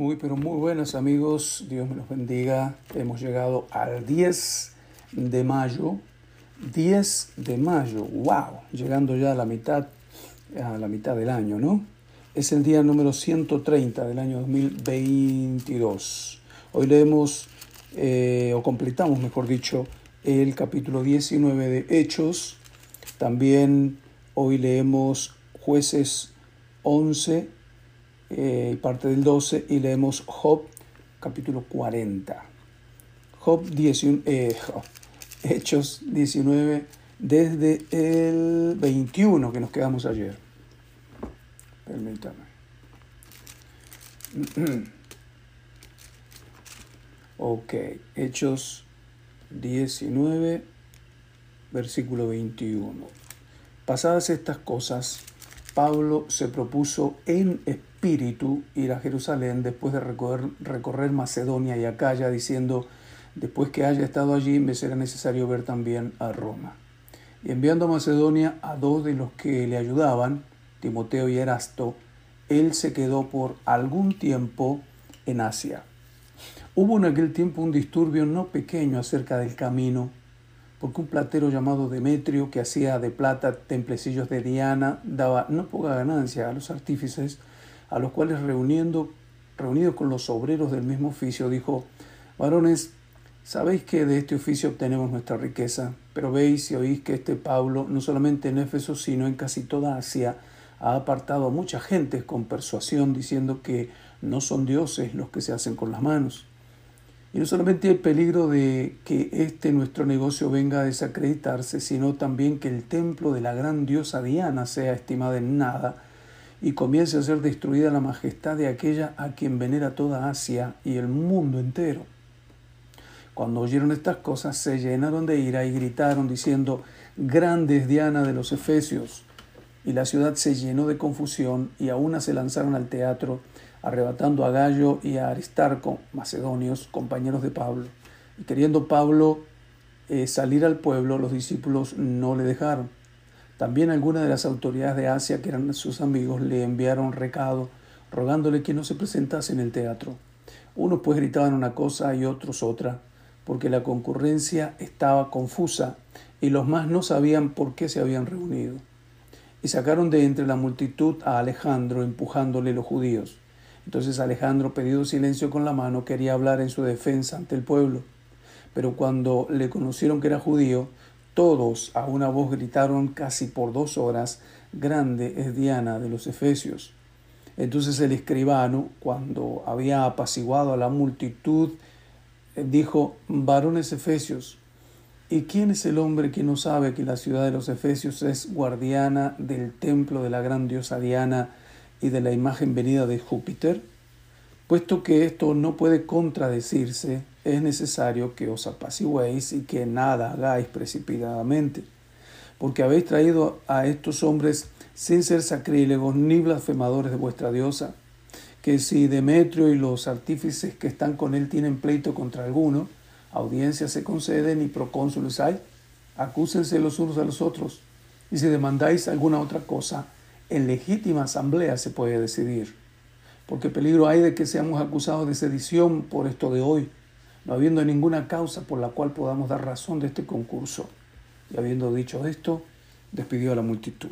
Muy, pero muy buenas amigos, Dios me los bendiga. Hemos llegado al 10 de mayo. 10 de mayo, wow, llegando ya a la mitad, a la mitad del año, ¿no? Es el día número 130 del año 2022. Hoy leemos, eh, o completamos, mejor dicho, el capítulo 19 de Hechos. También hoy leemos jueces 11 eh, parte del 12 y leemos Job capítulo 40. Job, 19, eh, Hechos 19 desde el 21 que nos quedamos ayer. Permítame. Ok, Hechos 19, versículo 21. Pasadas estas cosas, Pablo se propuso en espíritu ir a Jerusalén después de recorrer, Macedonia y Acaya, diciendo, después que haya estado allí me será necesario ver también a Roma. Y enviando a Macedonia a dos de los que le ayudaban, Timoteo y Erasto, él se quedó por algún tiempo en Asia. Hubo en aquel tiempo un disturbio no pequeño acerca del camino porque un platero llamado Demetrio, que hacía de plata templecillos de Diana, daba no poca ganancia a los artífices, a los cuales reuniendo, reunidos con los obreros del mismo oficio, dijo, varones, sabéis que de este oficio obtenemos nuestra riqueza, pero veis y oís que este Pablo, no solamente en Éfeso, sino en casi toda Asia, ha apartado a mucha gente con persuasión, diciendo que no son dioses los que se hacen con las manos y no solamente el peligro de que este nuestro negocio venga a desacreditarse, sino también que el templo de la gran diosa Diana sea estimada en nada y comience a ser destruida la majestad de aquella a quien venera toda Asia y el mundo entero. Cuando oyeron estas cosas se llenaron de ira y gritaron diciendo, Grande es Diana de los Efesios. Y la ciudad se llenó de confusión y aún se lanzaron al teatro arrebatando a Gallo y a Aristarco, macedonios, compañeros de Pablo. Y queriendo Pablo eh, salir al pueblo, los discípulos no le dejaron. También algunas de las autoridades de Asia, que eran sus amigos, le enviaron recado, rogándole que no se presentase en el teatro. Unos pues gritaban una cosa y otros otra, porque la concurrencia estaba confusa y los más no sabían por qué se habían reunido. Y sacaron de entre la multitud a Alejandro, empujándole los judíos. Entonces Alejandro, pedido silencio con la mano, quería hablar en su defensa ante el pueblo. Pero cuando le conocieron que era judío, todos a una voz gritaron casi por dos horas, Grande es Diana de los Efesios. Entonces el escribano, cuando había apaciguado a la multitud, dijo, varones Efesios, ¿y quién es el hombre que no sabe que la ciudad de los Efesios es guardiana del templo de la gran diosa Diana y de la imagen venida de Júpiter? Puesto que esto no puede contradecirse, es necesario que os apaciguéis y que nada hagáis precipitadamente, porque habéis traído a estos hombres sin ser sacrílegos ni blasfemadores de vuestra diosa, que si Demetrio y los artífices que están con él tienen pleito contra alguno, audiencias se conceden y procónsules hay, acúsense los unos a los otros, y si demandáis alguna otra cosa, en legítima asamblea se puede decidir, porque peligro hay de que seamos acusados de sedición por esto de hoy, no habiendo ninguna causa por la cual podamos dar razón de este concurso. Y habiendo dicho esto, despidió a la multitud.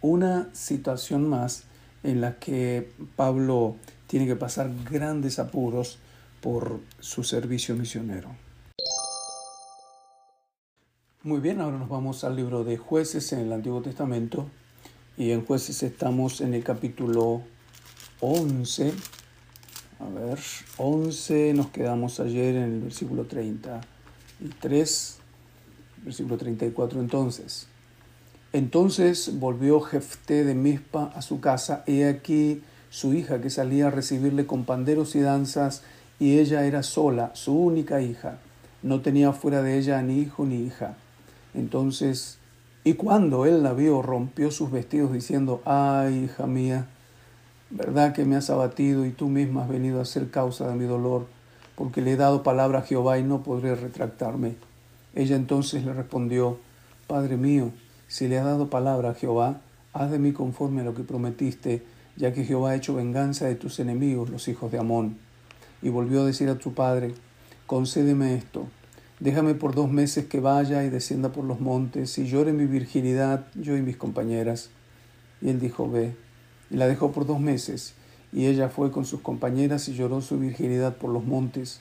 Una situación más en la que Pablo tiene que pasar grandes apuros por su servicio misionero. Muy bien, ahora nos vamos al libro de jueces en el Antiguo Testamento, y en jueces estamos en el capítulo 11. A ver, 11 nos quedamos ayer en el versículo 33, versículo 34 entonces. Entonces volvió Jefté de Mispa a su casa, y aquí su hija que salía a recibirle con panderos y danzas, y ella era sola, su única hija. No tenía fuera de ella ni hijo ni hija. Entonces y cuando él la vio, rompió sus vestidos diciendo, ay, hija mía, verdad que me has abatido y tú misma has venido a ser causa de mi dolor, porque le he dado palabra a Jehová y no podré retractarme. Ella entonces le respondió, Padre mío, si le has dado palabra a Jehová, haz de mí conforme a lo que prometiste, ya que Jehová ha hecho venganza de tus enemigos, los hijos de Amón. Y volvió a decir a tu padre, concédeme esto, déjame por dos meses que vaya y descienda por los montes y llore mi virginidad, yo y mis compañeras. Y él dijo, ve, y la dejó por dos meses, y ella fue con sus compañeras y lloró su virginidad por los montes.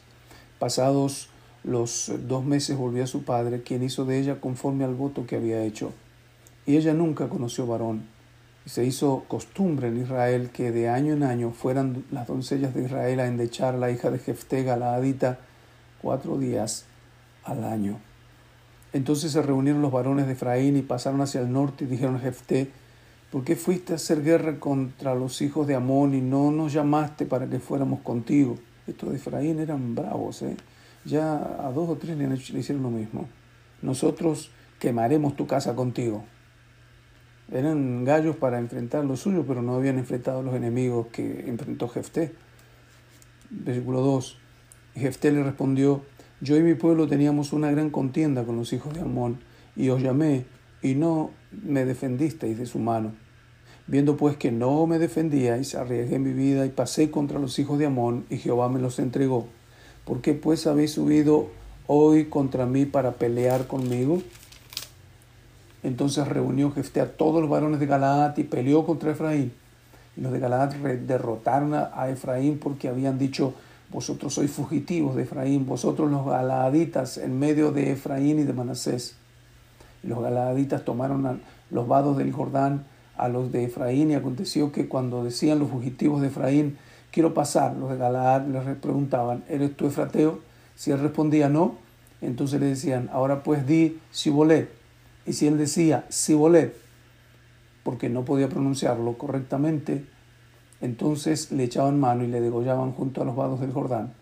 Pasados los dos meses volvió a su padre, quien hizo de ella conforme al voto que había hecho. Y ella nunca conoció varón. Y se hizo costumbre en Israel que de año en año fueran las doncellas de Israel a endechar la hija de Jefté Galaadita cuatro días al año. Entonces se reunieron los varones de Efraín y pasaron hacia el norte y dijeron a Jefté, ¿por qué fuiste a hacer guerra contra los hijos de Amón y no nos llamaste para que fuéramos contigo? Estos de Efraín eran bravos, ¿eh? Ya a dos o tres le hicieron lo mismo. Nosotros quemaremos tu casa contigo. Eran gallos para enfrentar lo suyo, pero no habían enfrentado a los enemigos que enfrentó Jefté. Versículo 2. Jefté le respondió, yo y mi pueblo teníamos una gran contienda con los hijos de Amón, y os llamé, y no me defendisteis de su mano. Viendo pues que no me defendíais, arriesgué mi vida y pasé contra los hijos de Amón, y Jehová me los entregó. ¿Por qué pues habéis subido hoy contra mí para pelear conmigo? Entonces reunió Jefté a todos los varones de Galaad y peleó contra Efraín. Y los de Galaad derrotaron a Efraín porque habían dicho, vosotros sois fugitivos de Efraín, vosotros los galaaditas en medio de Efraín y de Manasés. Los galaaditas tomaron los vados del Jordán a los de Efraín y aconteció que cuando decían los fugitivos de Efraín, quiero pasar, los de Galaad les preguntaban, ¿eres tú Efrateo? Si él respondía no, entonces le decían, ahora pues di Sibolet y si él decía Sibolet, porque no podía pronunciarlo correctamente, entonces le echaban mano y le degollaban junto a los vados del Jordán.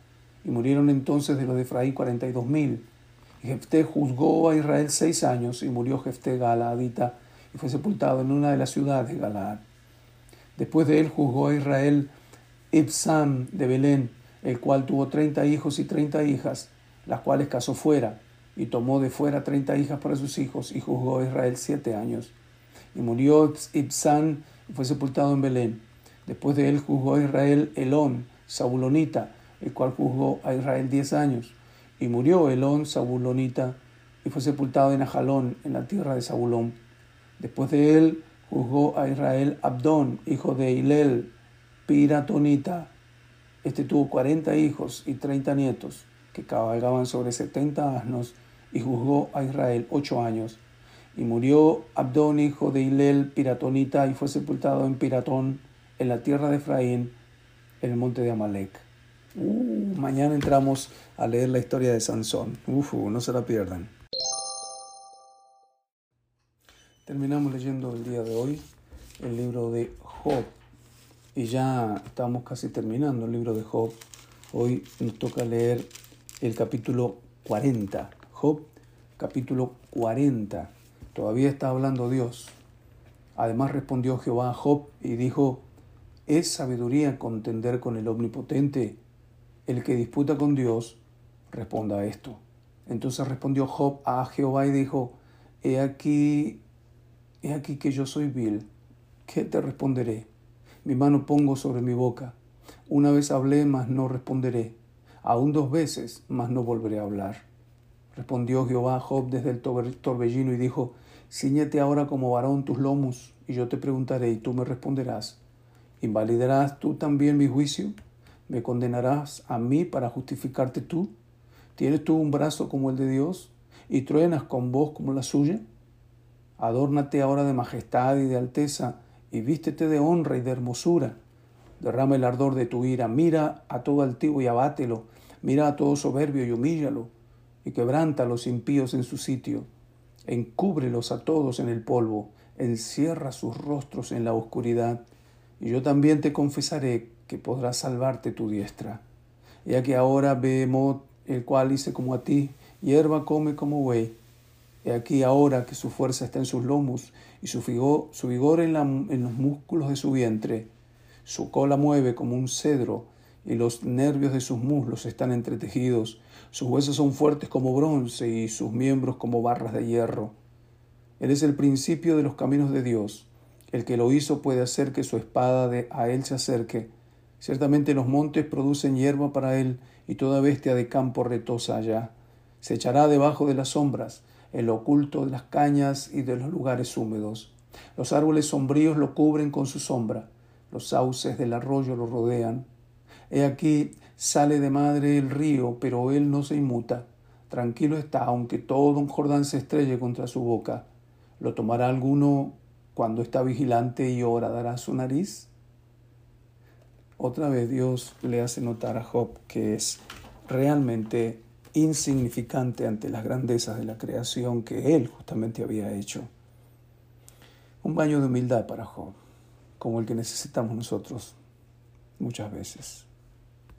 Y murieron entonces de los de Efraín cuarenta y dos mil. Y Jefté juzgó a Israel seis años y murió Jefté Galaadita y fue sepultado en una de las ciudades de Galaad. Después de él juzgó a Israel Ibsam de Belén, el cual tuvo treinta hijos y treinta hijas, las cuales casó fuera y tomó de fuera treinta hijas para sus hijos, y juzgó a Israel siete años. Y murió Ibsán y fue sepultado en Belén. Después de él juzgó a Israel Elón, Sabulonita, el cual juzgó a Israel diez años. Y murió Elón, Sabulonita, y fue sepultado en Ajalón, en la tierra de Zabulón. Después de él juzgó a Israel Abdón, hijo de Hilel, Piratonita. Este tuvo cuarenta hijos y treinta nietos que cabalgaban sobre setenta asnos, y juzgó a Israel ocho años. Y murió Abdón, hijo de Hilel, piratonita, y fue sepultado en Piratón, en la tierra de Efraín, en el monte de Amalek. Uh, mañana entramos a leer la historia de Sansón. Uf, no se la pierdan. Terminamos leyendo el día de hoy el libro de Job. Y ya estamos casi terminando el libro de Job. Hoy nos toca leer el capítulo 40. Job, capítulo 40. Todavía está hablando Dios. Además respondió Jehová a Job y dijo, ¿es sabiduría contender con el Omnipotente? El que disputa con Dios, responda a esto. Entonces respondió Job a Jehová y dijo, He aquí, he aquí que yo soy vil. ¿Qué te responderé? Mi mano pongo sobre mi boca. Una vez hablé, mas no responderé aún dos veces, mas no volveré a hablar. Respondió Jehová a Job desde el torbellino y dijo, Ciñete ahora como varón tus lomos, y yo te preguntaré, y tú me responderás. ¿Invalidarás tú también mi juicio? ¿Me condenarás a mí para justificarte tú? ¿Tienes tú un brazo como el de Dios, y truenas con voz como la suya? Adórnate ahora de majestad y de alteza, y vístete de honra y de hermosura Derrama el ardor de tu ira, mira a todo altivo y abátelo, mira a todo soberbio y humíllalo, y quebranta a los impíos en su sitio, encúbrelos a todos en el polvo, encierra sus rostros en la oscuridad, y yo también te confesaré que podrás salvarte tu diestra. Ya que ahora vemos el cual hice como a ti, hierba come como buey. He aquí ahora que su fuerza está en sus lomos y su vigor, su vigor en, en los músculos de su vientre su cola mueve como un cedro y los nervios de sus muslos están entretejidos. Sus huesos son fuertes como bronce y sus miembros como barras de hierro. Él es el principio de los caminos de Dios El que lo hizo puede hacer que su espada de a él se acerque. Ciertamente los montes producen hierba para él, y toda bestia de campo retosa allá. Se echará debajo de las sombras, en lo oculto de las cañas y de los lugares húmedos. Los árboles sombríos lo cubren con su sombra, los sauces del arroyo lo rodean. He aquí sale de madre el río, pero él no se inmuta. Tranquilo está, aunque todo un Jordán se estrelle contra su boca. ¿Lo tomará alguno cuando está vigilante y dará su nariz? Otra vez Dios le hace notar a Job que es realmente insignificante ante las grandezas de la creación que él justamente había hecho. Un baño de humildad para Job, como el que necesitamos nosotros muchas veces.